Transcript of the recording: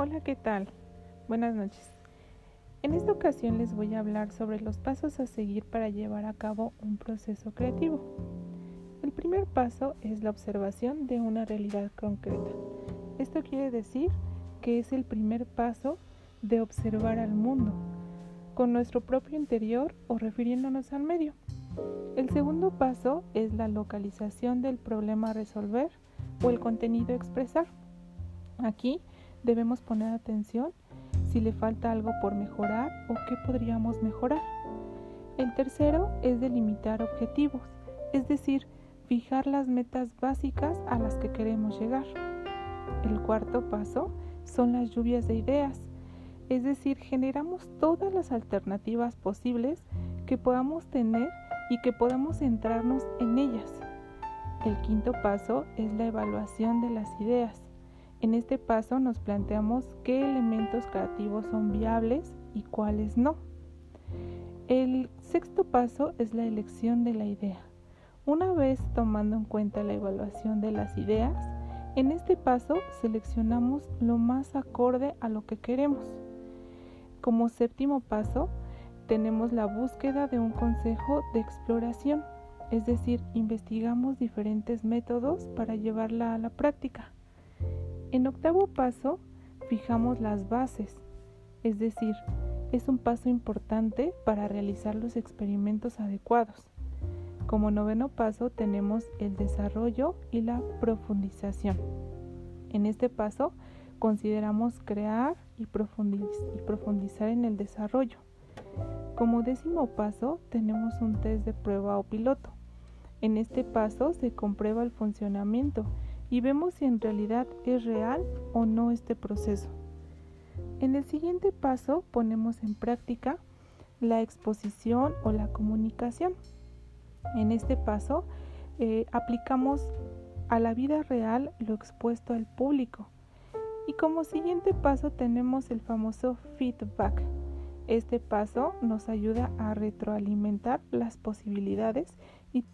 Hola, ¿qué tal? Buenas noches. En esta ocasión les voy a hablar sobre los pasos a seguir para llevar a cabo un proceso creativo. El primer paso es la observación de una realidad concreta. Esto quiere decir que es el primer paso de observar al mundo, con nuestro propio interior o refiriéndonos al medio. El segundo paso es la localización del problema a resolver o el contenido a expresar. Aquí debemos poner atención si le falta algo por mejorar o qué podríamos mejorar. El tercero es delimitar objetivos, es decir, fijar las metas básicas a las que queremos llegar. El cuarto paso son las lluvias de ideas, es decir, generamos todas las alternativas posibles que podamos tener y que podamos centrarnos en ellas. El quinto paso es la evaluación de las ideas. En este paso nos planteamos qué elementos creativos son viables y cuáles no. El sexto paso es la elección de la idea. Una vez tomando en cuenta la evaluación de las ideas, en este paso seleccionamos lo más acorde a lo que queremos. Como séptimo paso, tenemos la búsqueda de un consejo de exploración, es decir, investigamos diferentes métodos para llevarla a la práctica. En octavo paso, fijamos las bases, es decir, es un paso importante para realizar los experimentos adecuados. Como noveno paso tenemos el desarrollo y la profundización. En este paso consideramos crear y, profundizar en el desarrollo. Como décimo paso tenemos un test de prueba o piloto. En este paso se comprueba el funcionamiento y vemos si en realidad es real o no este proceso. En el siguiente paso ponemos en práctica la exposición o la comunicación. En este paso eh, aplicamos a la vida real lo expuesto al público. Y como siguiente paso tenemos el famoso feedback, este paso nos ayuda a retroalimentar las posibilidades y